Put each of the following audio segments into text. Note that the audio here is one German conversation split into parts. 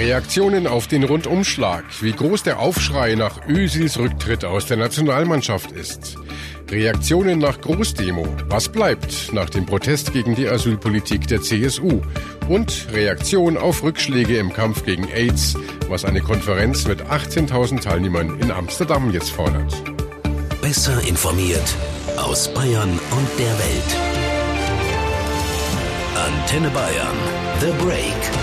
Reaktionen auf den Rundumschlag, wie groß der Aufschrei nach Özils Rücktritt aus der Nationalmannschaft ist. Reaktionen nach Großdemo, was bleibt nach dem Protest gegen die Asylpolitik der CSU. Und Reaktion auf Rückschläge im Kampf gegen AIDS, was eine Konferenz mit 18.000 Teilnehmern in Amsterdam jetzt fordert. Besser informiert aus Bayern und der Welt. Antenne Bayern, The Break.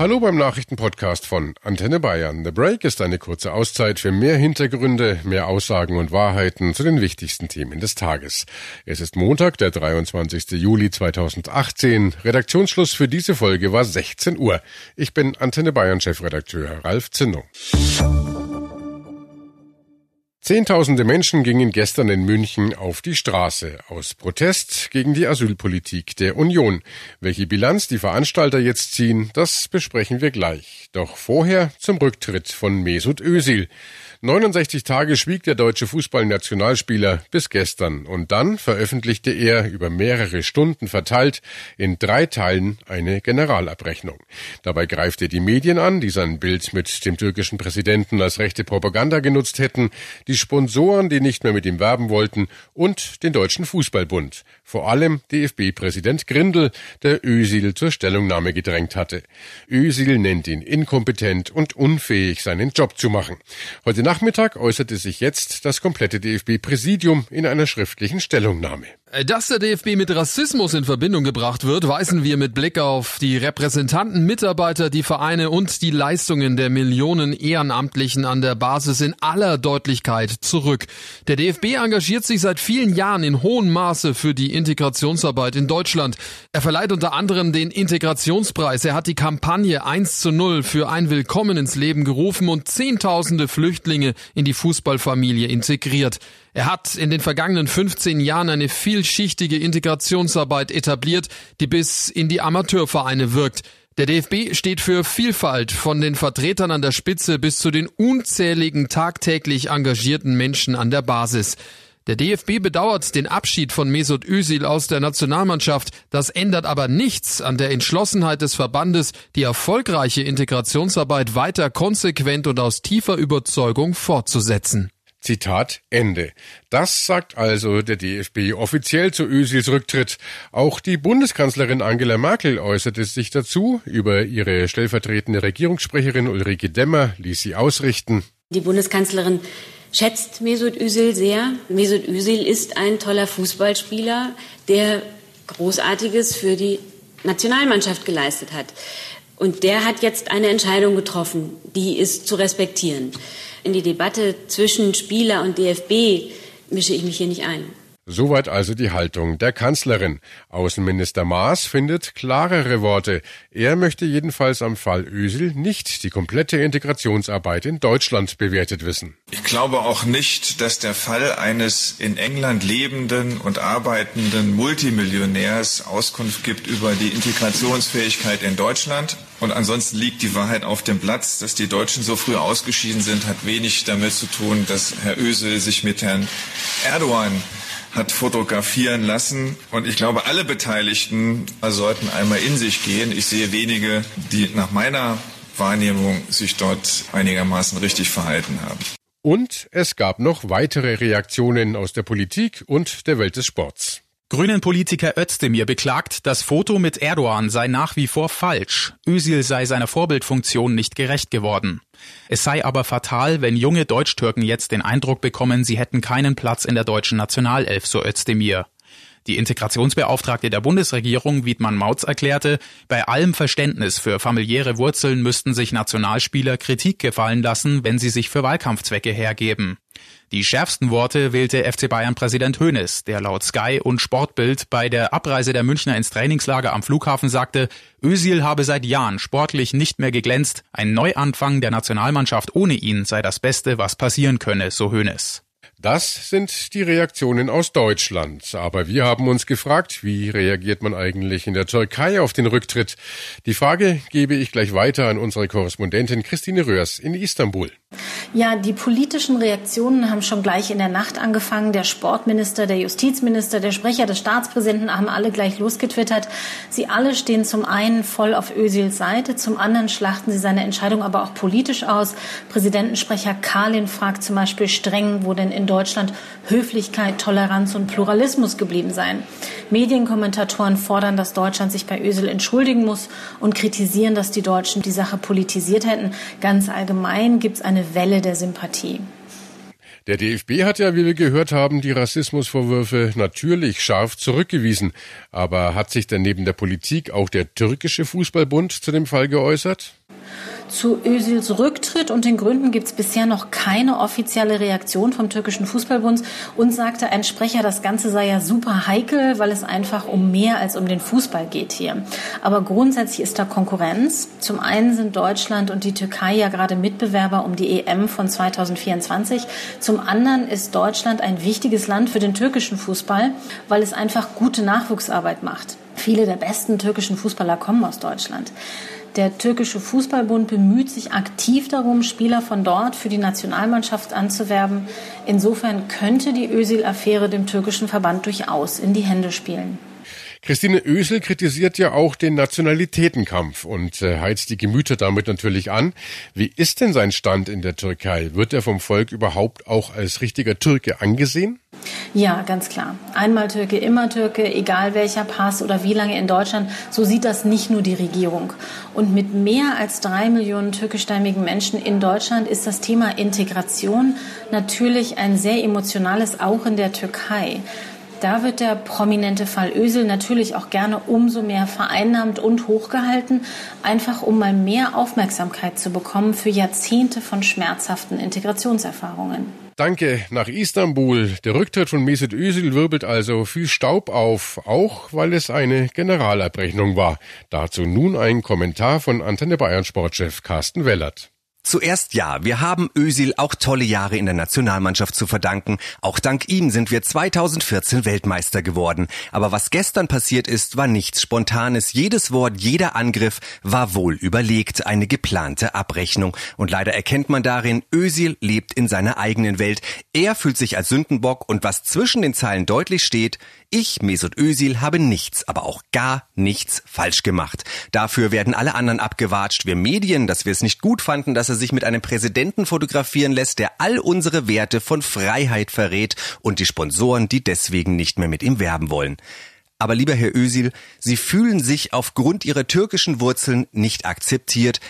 Hallo beim Nachrichtenpodcast von Antenne Bayern. The Break ist eine kurze Auszeit für mehr Hintergründe, mehr Aussagen und Wahrheiten zu den wichtigsten Themen des Tages. Es ist Montag, der 23. Juli 2018. Redaktionsschluss für diese Folge war 16 Uhr. Ich bin Antenne Bayern Chefredakteur Ralf Zinno. Zehntausende Menschen gingen gestern in München auf die Straße aus Protest gegen die Asylpolitik der Union. Welche Bilanz die Veranstalter jetzt ziehen, das besprechen wir gleich. Doch vorher zum Rücktritt von Mesut Özil. 69 Tage schwieg der deutsche Fußballnationalspieler bis gestern und dann veröffentlichte er über mehrere Stunden verteilt in drei Teilen eine Generalabrechnung. Dabei greift er die Medien an, die sein Bild mit dem türkischen Präsidenten als rechte Propaganda genutzt hätten, die Sponsoren, die nicht mehr mit ihm werben wollten und den Deutschen Fußballbund. Vor allem DFB-Präsident Grindel, der Ösil zur Stellungnahme gedrängt hatte. Ösil nennt ihn inkompetent und unfähig, seinen Job zu machen. Heute Nachmittag äußerte sich jetzt das komplette DFB-Präsidium in einer schriftlichen Stellungnahme. Äh, dass der DFB mit Rassismus in Verbindung gebracht wird, weisen wir mit Blick auf die Repräsentanten, Mitarbeiter, die Vereine und die Leistungen der Millionen Ehrenamtlichen an der Basis in aller Deutlichkeit zurück. Der DFB engagiert sich seit vielen Jahren in hohem Maße für die Integrationsarbeit in Deutschland. Er verleiht unter anderem den Integrationspreis. Er hat die Kampagne 1 zu 0 für ein Willkommen ins Leben gerufen und Zehntausende Flüchtlinge in die Fußballfamilie integriert. Er hat in den vergangenen 15 Jahren eine vielschichtige Integrationsarbeit etabliert, die bis in die Amateurvereine wirkt. Der DFB steht für Vielfalt von den Vertretern an der Spitze bis zu den unzähligen tagtäglich engagierten Menschen an der Basis. Der DFB bedauert den Abschied von Mesut Özil aus der Nationalmannschaft. Das ändert aber nichts an der Entschlossenheit des Verbandes, die erfolgreiche Integrationsarbeit weiter konsequent und aus tiefer Überzeugung fortzusetzen. Zitat Ende. Das sagt also der DFB offiziell zu Özils Rücktritt. Auch die Bundeskanzlerin Angela Merkel äußerte sich dazu. Über ihre stellvertretende Regierungssprecherin Ulrike Demmer ließ sie ausrichten. Die Bundeskanzlerin schätzt Mesut Özil sehr. Mesut Özil ist ein toller Fußballspieler, der Großartiges für die Nationalmannschaft geleistet hat. Und der hat jetzt eine Entscheidung getroffen, die ist zu respektieren. In die Debatte zwischen Spieler und DFB mische ich mich hier nicht ein. Soweit also die Haltung der Kanzlerin. Außenminister Maas findet klarere Worte. Er möchte jedenfalls am Fall Ösel nicht die komplette Integrationsarbeit in Deutschland bewertet wissen. Ich glaube auch nicht, dass der Fall eines in England lebenden und arbeitenden Multimillionärs Auskunft gibt über die Integrationsfähigkeit in Deutschland. Und ansonsten liegt die Wahrheit auf dem Platz. Dass die Deutschen so früh ausgeschieden sind, hat wenig damit zu tun, dass Herr Ösel sich mit Herrn Erdogan hat fotografieren lassen. Und ich glaube, alle Beteiligten sollten einmal in sich gehen. Ich sehe wenige, die nach meiner Wahrnehmung sich dort einigermaßen richtig verhalten haben. Und es gab noch weitere Reaktionen aus der Politik und der Welt des Sports. Grünen-Politiker Özdemir beklagt, das Foto mit Erdogan sei nach wie vor falsch. Özil sei seiner Vorbildfunktion nicht gerecht geworden. Es sei aber fatal, wenn junge Deutschtürken jetzt den Eindruck bekommen, sie hätten keinen Platz in der deutschen Nationalelf, so Özdemir. Die Integrationsbeauftragte der Bundesregierung, Wiedmann Mautz, erklärte, bei allem Verständnis für familiäre Wurzeln müssten sich Nationalspieler Kritik gefallen lassen, wenn sie sich für Wahlkampfzwecke hergeben. Die schärfsten Worte wählte FC Bayern Präsident Hoeneß, der laut Sky und Sportbild bei der Abreise der Münchner ins Trainingslager am Flughafen sagte, Özil habe seit Jahren sportlich nicht mehr geglänzt, ein Neuanfang der Nationalmannschaft ohne ihn sei das Beste, was passieren könne, so Hoeneß. Das sind die Reaktionen aus Deutschland. Aber wir haben uns gefragt, wie reagiert man eigentlich in der Türkei auf den Rücktritt? Die Frage gebe ich gleich weiter an unsere Korrespondentin Christine Röhrs in Istanbul. Ja, die politischen Reaktionen haben schon gleich in der Nacht angefangen. Der Sportminister, der Justizminister, der Sprecher des Staatspräsidenten haben alle gleich losgetwittert. Sie alle stehen zum einen voll auf Özils Seite, zum anderen schlachten sie seine Entscheidung aber auch politisch aus. Präsidentensprecher Kalin fragt zum Beispiel streng, wo denn in Deutschland Höflichkeit, Toleranz und Pluralismus geblieben seien. Medienkommentatoren fordern, dass Deutschland sich bei Özil entschuldigen muss und kritisieren, dass die Deutschen die Sache politisiert hätten. Ganz allgemein gibt es eine Welle der Sympathie. Der DFB hat ja, wie wir gehört haben, die Rassismusvorwürfe natürlich scharf zurückgewiesen. Aber hat sich denn neben der Politik auch der türkische Fußballbund zu dem Fall geäußert? Zu Özils Rücktritt und den Gründen gibt es bisher noch keine offizielle Reaktion vom türkischen Fußballbund. Uns sagte ein Sprecher, das Ganze sei ja super heikel, weil es einfach um mehr als um den Fußball geht hier. Aber grundsätzlich ist da Konkurrenz. Zum einen sind Deutschland und die Türkei ja gerade Mitbewerber um die EM von 2024. Zum anderen ist Deutschland ein wichtiges Land für den türkischen Fußball, weil es einfach gute Nachwuchsarbeit macht. Viele der besten türkischen Fußballer kommen aus Deutschland. Der türkische Fußballbund bemüht sich aktiv darum, Spieler von dort für die Nationalmannschaft anzuwerben. Insofern könnte die Özil-Affäre dem türkischen Verband durchaus in die Hände spielen. Christine Ösel kritisiert ja auch den Nationalitätenkampf und äh, heizt die Gemüter damit natürlich an. Wie ist denn sein Stand in der Türkei? Wird er vom Volk überhaupt auch als richtiger Türke angesehen? Ja, ganz klar. Einmal Türke, immer Türke, egal welcher Pass oder wie lange in Deutschland. So sieht das nicht nur die Regierung. Und mit mehr als drei Millionen türkischstämmigen Menschen in Deutschland ist das Thema Integration natürlich ein sehr emotionales, auch in der Türkei. Da wird der prominente Fall Ösel natürlich auch gerne umso mehr vereinnahmt und hochgehalten, einfach um mal mehr Aufmerksamkeit zu bekommen für Jahrzehnte von schmerzhaften Integrationserfahrungen. Danke nach Istanbul. Der Rücktritt von Mesut Özil wirbelt also viel Staub auf, auch weil es eine Generalabrechnung war. Dazu nun ein Kommentar von Antenne Bayern Sportchef Carsten Wellert. Zuerst ja, wir haben Ösil auch tolle Jahre in der Nationalmannschaft zu verdanken. Auch dank ihm sind wir 2014 Weltmeister geworden. Aber was gestern passiert ist, war nichts Spontanes. Jedes Wort, jeder Angriff war wohl überlegt, eine geplante Abrechnung. Und leider erkennt man darin, Ösil lebt in seiner eigenen Welt. Er fühlt sich als Sündenbock und was zwischen den Zeilen deutlich steht, ich, Mesut Özil, habe nichts, aber auch gar nichts falsch gemacht. Dafür werden alle anderen abgewatscht. Wir Medien, dass wir es nicht gut fanden, dass er sich mit einem Präsidenten fotografieren lässt, der all unsere Werte von Freiheit verrät und die Sponsoren, die deswegen nicht mehr mit ihm werben wollen. Aber lieber Herr Özil, Sie fühlen sich aufgrund Ihrer türkischen Wurzeln nicht akzeptiert.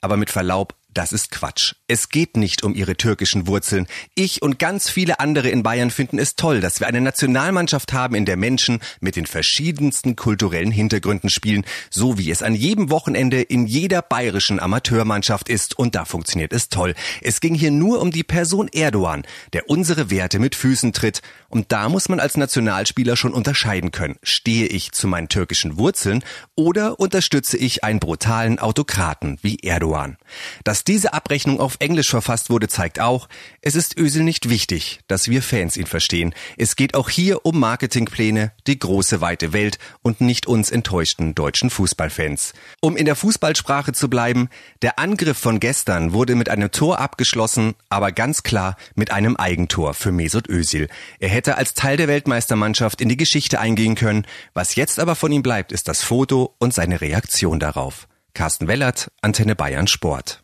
Aber mit Verlaub, das ist Quatsch. Es geht nicht um ihre türkischen Wurzeln. Ich und ganz viele andere in Bayern finden es toll, dass wir eine Nationalmannschaft haben, in der Menschen mit den verschiedensten kulturellen Hintergründen spielen, so wie es an jedem Wochenende in jeder bayerischen Amateurmannschaft ist. Und da funktioniert es toll. Es ging hier nur um die Person Erdogan, der unsere Werte mit Füßen tritt. Und da muss man als Nationalspieler schon unterscheiden können. Stehe ich zu meinen türkischen Wurzeln oder unterstütze ich einen brutalen Autokraten wie Erdogan? Das diese Abrechnung auf Englisch verfasst wurde, zeigt auch, es ist Ösel nicht wichtig, dass wir Fans ihn verstehen. Es geht auch hier um Marketingpläne, die große weite Welt und nicht uns enttäuschten deutschen Fußballfans. Um in der Fußballsprache zu bleiben, der Angriff von gestern wurde mit einem Tor abgeschlossen, aber ganz klar mit einem Eigentor für Mesut Özil. Er hätte als Teil der Weltmeistermannschaft in die Geschichte eingehen können. Was jetzt aber von ihm bleibt, ist das Foto und seine Reaktion darauf. Carsten Wellert, Antenne Bayern Sport.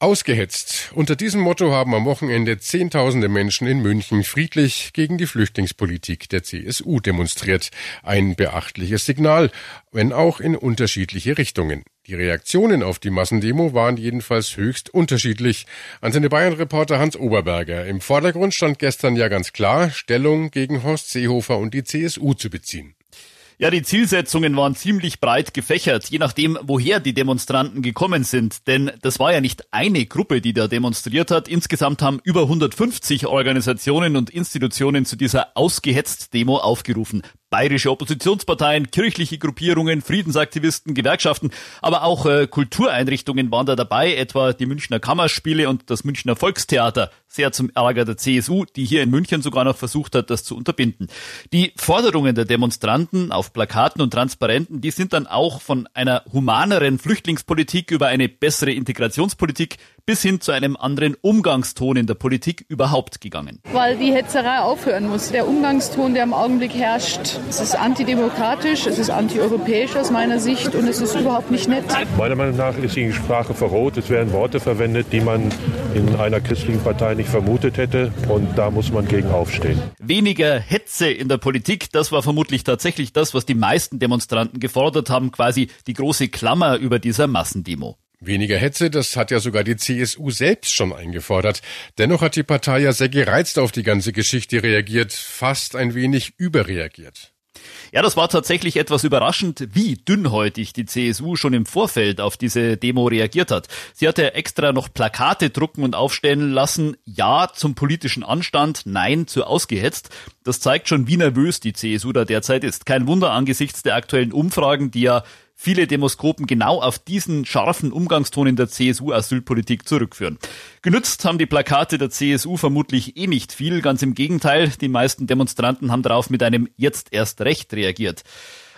Ausgehetzt. Unter diesem Motto haben am Wochenende Zehntausende Menschen in München friedlich gegen die Flüchtlingspolitik der CSU demonstriert. Ein beachtliches Signal, wenn auch in unterschiedliche Richtungen. Die Reaktionen auf die Massendemo waren jedenfalls höchst unterschiedlich. Antenne Bayern-Reporter Hans Oberberger. Im Vordergrund stand gestern ja ganz klar, Stellung gegen Horst Seehofer und die CSU zu beziehen. Ja, die Zielsetzungen waren ziemlich breit gefächert, je nachdem, woher die Demonstranten gekommen sind. Denn das war ja nicht eine Gruppe, die da demonstriert hat. Insgesamt haben über 150 Organisationen und Institutionen zu dieser ausgehetzt Demo aufgerufen. bayerische Oppositionsparteien, kirchliche Gruppierungen, Friedensaktivisten, Gewerkschaften, aber auch äh, Kultureinrichtungen waren da dabei, etwa die Münchner Kammerspiele und das Münchner Volkstheater, sehr zum Ärger der CSU, die hier in München sogar noch versucht hat, das zu unterbinden. Die Forderungen der Demonstranten auf Plakaten und Transparenten, die sind dann auch von einer humaneren Flüchtlingspolitik über eine bessere Integrationspolitik bis hin zu einem anderen Umgangston in der Politik überhaupt gegangen. Weil die Hetzerei aufhören muss. Der Umgangston, der im Augenblick herrscht, es ist antidemokratisch, es ist antieuropäisch aus meiner Sicht und es ist überhaupt nicht nett. Meiner Meinung nach ist die Sprache verroht. Es werden Worte verwendet, die man in einer christlichen Partei nicht vermutet hätte und da muss man gegen aufstehen. Weniger Hetze in der Politik, das war vermutlich tatsächlich das, was die meisten Demonstranten gefordert haben, quasi die große Klammer über dieser Massendemo. Weniger Hetze, das hat ja sogar die CSU selbst schon eingefordert. Dennoch hat die Partei ja sehr gereizt auf die ganze Geschichte reagiert, fast ein wenig überreagiert. Ja, das war tatsächlich etwas überraschend, wie dünnhäutig die CSU schon im Vorfeld auf diese Demo reagiert hat. Sie hatte extra noch Plakate drucken und aufstellen lassen, Ja zum politischen Anstand, Nein zu ausgehetzt. Das zeigt schon, wie nervös die CSU da derzeit ist. Kein Wunder angesichts der aktuellen Umfragen, die ja viele Demoskopen genau auf diesen scharfen Umgangston in der CSU-Asylpolitik zurückführen. Genützt haben die Plakate der CSU vermutlich eh nicht viel, ganz im Gegenteil, die meisten Demonstranten haben darauf mit einem jetzt erst recht reagiert.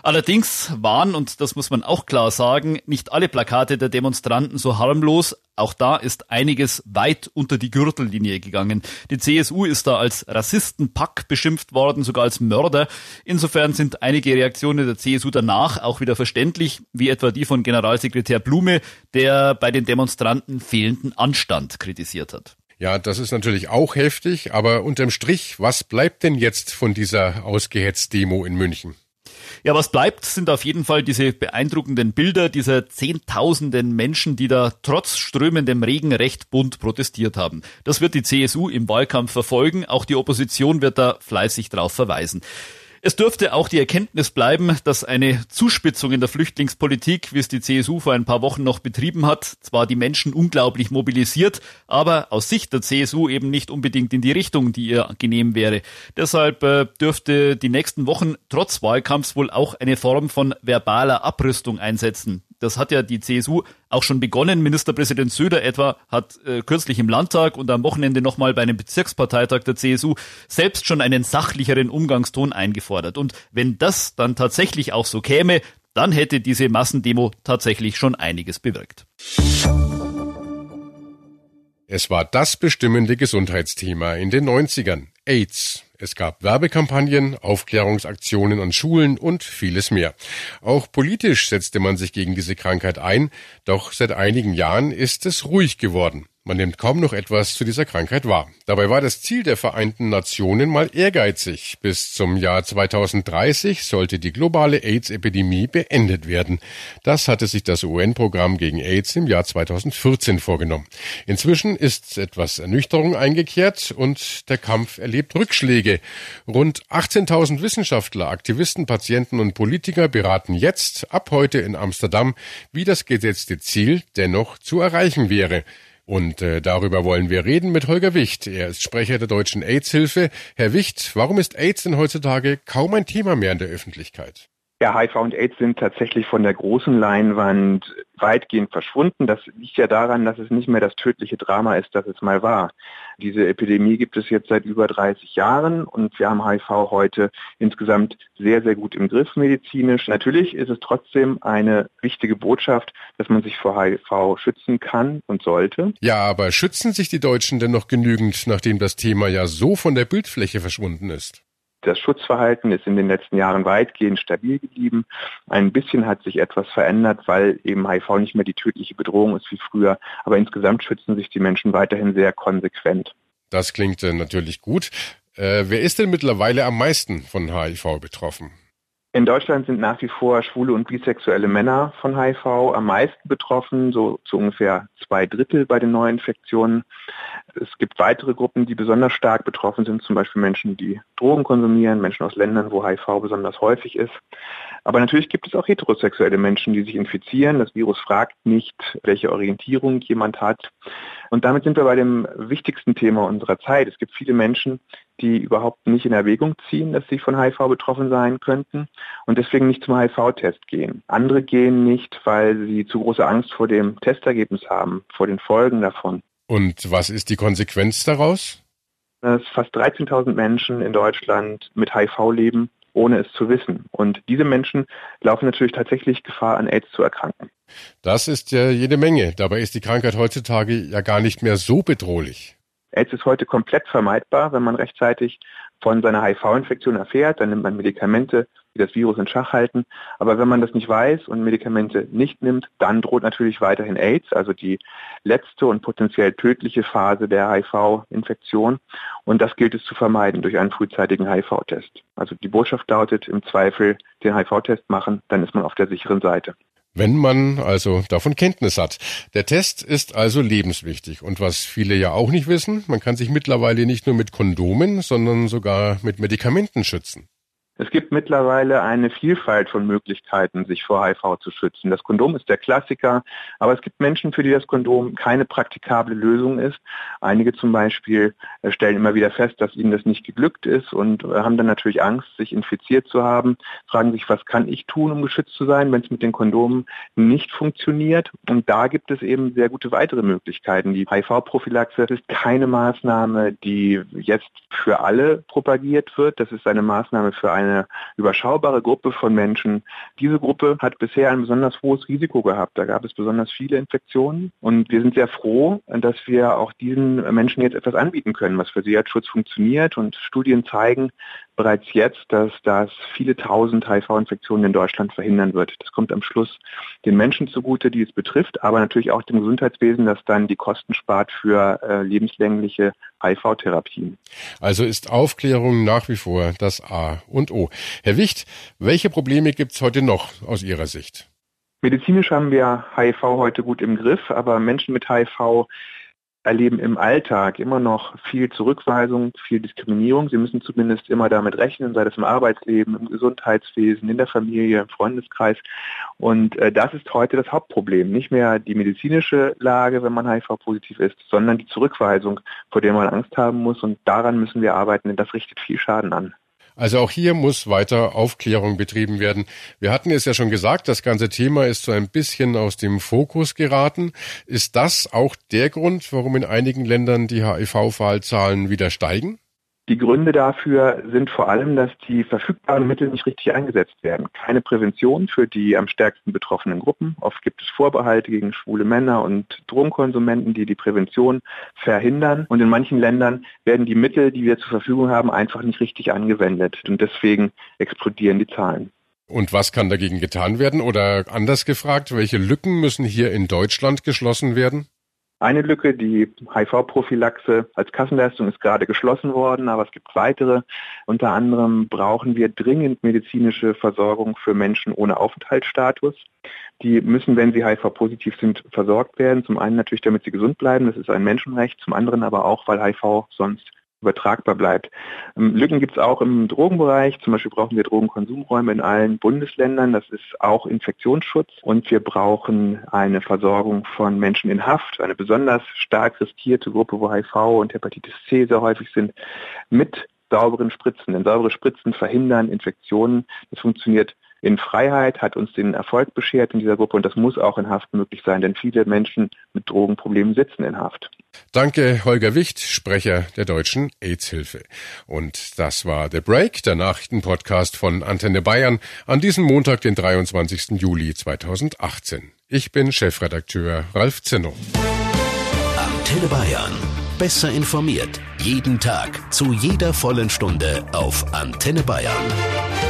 Allerdings waren, und das muss man auch klar sagen, nicht alle Plakate der Demonstranten so harmlos. Auch da ist einiges weit unter die Gürtellinie gegangen. Die CSU ist da als Rassistenpack beschimpft worden, sogar als Mörder. Insofern sind einige Reaktionen der CSU danach auch wieder verständlich, wie etwa die von Generalsekretär Blume, der bei den Demonstranten fehlenden Anstand kritisiert hat. Ja, das ist natürlich auch heftig, aber unterm Strich, was bleibt denn jetzt von dieser ausgehetzt Demo in München? Ja, was bleibt, sind auf jeden Fall diese beeindruckenden Bilder dieser Zehntausenden Menschen, die da trotz strömendem Regen recht bunt protestiert haben. Das wird die CSU im Wahlkampf verfolgen. Auch die Opposition wird da fleißig drauf verweisen. Es dürfte auch die Erkenntnis bleiben, dass eine Zuspitzung in der Flüchtlingspolitik, wie es die CSU vor ein paar Wochen noch betrieben hat, zwar die Menschen unglaublich mobilisiert, aber aus Sicht der CSU eben nicht unbedingt in die Richtung, die ihr genehm wäre. Deshalb äh, dürfte die nächsten Wochen trotz Wahlkampfs wohl auch eine Form von verbaler Abrüstung einsetzen. Das hat ja die CSU auch schon begonnen. Ministerpräsident Söder etwa hat äh, kürzlich im Landtag und am Wochenende nochmal bei einem Bezirksparteitag der CSU selbst schon einen sachlicheren Umgangston eingefordert. Und wenn das dann tatsächlich auch so käme, dann hätte diese Massendemo tatsächlich schon einiges bewirkt. Es war das bestimmende Gesundheitsthema in den 90ern. AIDS. Es gab Werbekampagnen, Aufklärungsaktionen an Schulen und vieles mehr. Auch politisch setzte man sich gegen diese Krankheit ein, doch seit einigen Jahren ist es ruhig geworden. Man nimmt kaum noch etwas zu dieser Krankheit wahr. Dabei war das Ziel der Vereinten Nationen mal ehrgeizig. Bis zum Jahr 2030 sollte die globale AIDS-Epidemie beendet werden. Das hatte sich das UN-Programm gegen AIDS im Jahr 2014 vorgenommen. Inzwischen ist etwas Ernüchterung eingekehrt und der Kampf erlebt Rückschläge. Rund 18.000 Wissenschaftler, Aktivisten, Patienten und Politiker beraten jetzt ab heute in Amsterdam, wie das gesetzte Ziel dennoch zu erreichen wäre. Und äh, darüber wollen wir reden mit Holger Wicht. Er ist Sprecher der Deutschen AIDS-Hilfe. Herr Wicht, warum ist AIDS denn heutzutage kaum ein Thema mehr in der Öffentlichkeit? Ja, HIV und AIDS sind tatsächlich von der großen Leinwand weitgehend verschwunden. Das liegt ja daran, dass es nicht mehr das tödliche Drama ist, das es mal war. Diese Epidemie gibt es jetzt seit über 30 Jahren und wir haben HIV heute insgesamt sehr, sehr gut im Griff medizinisch. Natürlich ist es trotzdem eine wichtige Botschaft, dass man sich vor HIV schützen kann und sollte. Ja, aber schützen sich die Deutschen denn noch genügend, nachdem das Thema ja so von der Bildfläche verschwunden ist? Das Schutzverhalten ist in den letzten Jahren weitgehend stabil geblieben. Ein bisschen hat sich etwas verändert, weil eben HIV nicht mehr die tödliche Bedrohung ist wie früher. Aber insgesamt schützen sich die Menschen weiterhin sehr konsequent. Das klingt äh, natürlich gut. Äh, wer ist denn mittlerweile am meisten von HIV betroffen? In Deutschland sind nach wie vor schwule und bisexuelle Männer von HIV am meisten betroffen, so zu ungefähr zwei Drittel bei den Neuinfektionen. Es gibt weitere Gruppen, die besonders stark betroffen sind, zum Beispiel Menschen, die Drogen konsumieren, Menschen aus Ländern, wo HIV besonders häufig ist. Aber natürlich gibt es auch heterosexuelle Menschen, die sich infizieren. Das Virus fragt nicht, welche Orientierung jemand hat. Und damit sind wir bei dem wichtigsten Thema unserer Zeit. Es gibt viele Menschen, die überhaupt nicht in Erwägung ziehen, dass sie von HIV betroffen sein könnten und deswegen nicht zum HIV-Test gehen. Andere gehen nicht, weil sie zu große Angst vor dem Testergebnis haben, vor den Folgen davon. Und was ist die Konsequenz daraus? Dass fast 13.000 Menschen in Deutschland mit HIV leben ohne es zu wissen. Und diese Menschen laufen natürlich tatsächlich Gefahr, an AIDS zu erkranken. Das ist ja jede Menge. Dabei ist die Krankheit heutzutage ja gar nicht mehr so bedrohlich. AIDS ist heute komplett vermeidbar, wenn man rechtzeitig von seiner HIV-Infektion erfährt, dann nimmt man Medikamente, die das Virus in Schach halten. Aber wenn man das nicht weiß und Medikamente nicht nimmt, dann droht natürlich weiterhin AIDS, also die letzte und potenziell tödliche Phase der HIV-Infektion. Und das gilt es zu vermeiden durch einen frühzeitigen HIV-Test. Also die Botschaft lautet im Zweifel den HIV-Test machen, dann ist man auf der sicheren Seite. Wenn man also davon Kenntnis hat. Der Test ist also lebenswichtig. Und was viele ja auch nicht wissen, man kann sich mittlerweile nicht nur mit Kondomen, sondern sogar mit Medikamenten schützen. Es gibt mittlerweile eine Vielfalt von Möglichkeiten, sich vor HIV zu schützen. Das Kondom ist der Klassiker, aber es gibt Menschen, für die das Kondom keine praktikable Lösung ist. Einige zum Beispiel äh, stellen immer wieder fest, dass ihnen das nicht geglückt ist und äh, haben dann natürlich Angst, sich infiziert zu haben, fragen sich, was kann ich tun, um geschützt zu sein, wenn es mit den Kondomen nicht funktioniert. Und da gibt es eben sehr gute weitere Möglichkeiten. Die HIV-Prophylaxe ist keine Maßnahme, die jetzt für alle propagiert wird. Das ist eine Maßnahme für eine eine überschaubare Gruppe von Menschen. Diese Gruppe hat bisher ein besonders hohes Risiko gehabt. Da gab es besonders viele Infektionen und wir sind sehr froh, dass wir auch diesen Menschen jetzt etwas anbieten können, was für sie als Schutz funktioniert und Studien zeigen, bereits jetzt, dass das viele tausend HIV-Infektionen in Deutschland verhindern wird. Das kommt am Schluss den Menschen zugute, die es betrifft, aber natürlich auch dem Gesundheitswesen, das dann die Kosten spart für äh, lebenslängliche HIV-Therapien. Also ist Aufklärung nach wie vor das A und O. Herr Wicht, welche Probleme gibt es heute noch aus Ihrer Sicht? Medizinisch haben wir HIV heute gut im Griff, aber Menschen mit HIV erleben im Alltag immer noch viel Zurückweisung, viel Diskriminierung. Sie müssen zumindest immer damit rechnen, sei das im Arbeitsleben, im Gesundheitswesen, in der Familie, im Freundeskreis. Und äh, das ist heute das Hauptproblem. Nicht mehr die medizinische Lage, wenn man HIV-positiv ist, sondern die Zurückweisung, vor der man Angst haben muss. Und daran müssen wir arbeiten, denn das richtet viel Schaden an. Also auch hier muss weiter Aufklärung betrieben werden. Wir hatten es ja schon gesagt, das ganze Thema ist so ein bisschen aus dem Fokus geraten. Ist das auch der Grund, warum in einigen Ländern die HIV-Fallzahlen wieder steigen? Die Gründe dafür sind vor allem, dass die verfügbaren Mittel nicht richtig eingesetzt werden. Keine Prävention für die am stärksten betroffenen Gruppen. Oft gibt es Vorbehalte gegen schwule Männer und Drogenkonsumenten, die die Prävention verhindern. Und in manchen Ländern werden die Mittel, die wir zur Verfügung haben, einfach nicht richtig angewendet. Und deswegen explodieren die Zahlen. Und was kann dagegen getan werden? Oder anders gefragt, welche Lücken müssen hier in Deutschland geschlossen werden? Eine Lücke, die HIV-Prophylaxe als Kassenleistung ist gerade geschlossen worden, aber es gibt weitere. Unter anderem brauchen wir dringend medizinische Versorgung für Menschen ohne Aufenthaltsstatus. Die müssen, wenn sie HIV-positiv sind, versorgt werden. Zum einen natürlich, damit sie gesund bleiben, das ist ein Menschenrecht. Zum anderen aber auch, weil HIV sonst übertragbar bleibt. Ähm, Lücken gibt es auch im Drogenbereich. Zum Beispiel brauchen wir Drogenkonsumräume in allen Bundesländern. Das ist auch Infektionsschutz. Und wir brauchen eine Versorgung von Menschen in Haft, eine besonders stark riskierte Gruppe, wo HIV und Hepatitis C sehr häufig sind, mit sauberen Spritzen. Denn saubere Spritzen verhindern Infektionen. Das funktioniert in Freiheit, hat uns den Erfolg beschert in dieser Gruppe und das muss auch in Haft möglich sein, denn viele Menschen mit Drogenproblemen sitzen in Haft. Danke, Holger Wicht, Sprecher der Deutschen AIDS-Hilfe. Und das war The Break, der Nachrichtenpodcast von Antenne Bayern an diesem Montag, den 23. Juli 2018. Ich bin Chefredakteur Ralf Zinno. Antenne Bayern. Besser informiert. Jeden Tag. Zu jeder vollen Stunde auf Antenne Bayern.